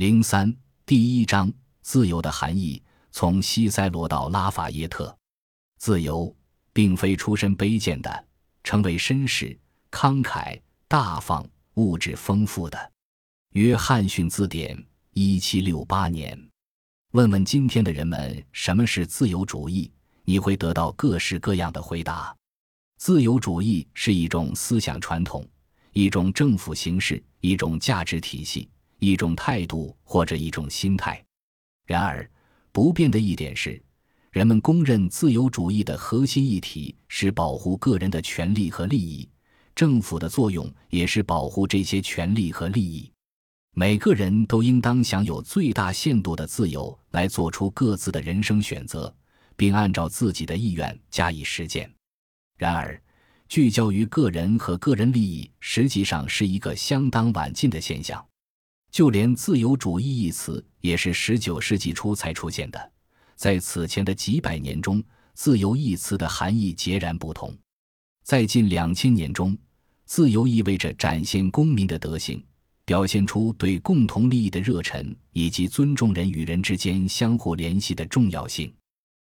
零三第一章自由的含义。从西塞罗到拉法耶特，自由并非出身卑贱的，成为绅士、慷慨大方、物质丰富的。约翰逊字典，一七六八年。问问今天的人们什么是自由主义，你会得到各式各样的回答。自由主义是一种思想传统，一种政府形式，一种价值体系，一种态度或者一种心态。然而，不变的一点是，人们公认自由主义的核心议题是保护个人的权利和利益，政府的作用也是保护这些权利和利益。每个人都应当享有最大限度的自由来做出各自的人生选择，并按照自己的意愿加以实践。然而，聚焦于个人和个人利益实际上是一个相当晚近的现象。就连“自由主义”一词也是十九世纪初才出现的，在此前的几百年中，“自由”一词的含义截然不同。在近两千年中，“自由”意味着展现公民的德性，表现出对共同利益的热忱，以及尊重人与人之间相互联系的重要性。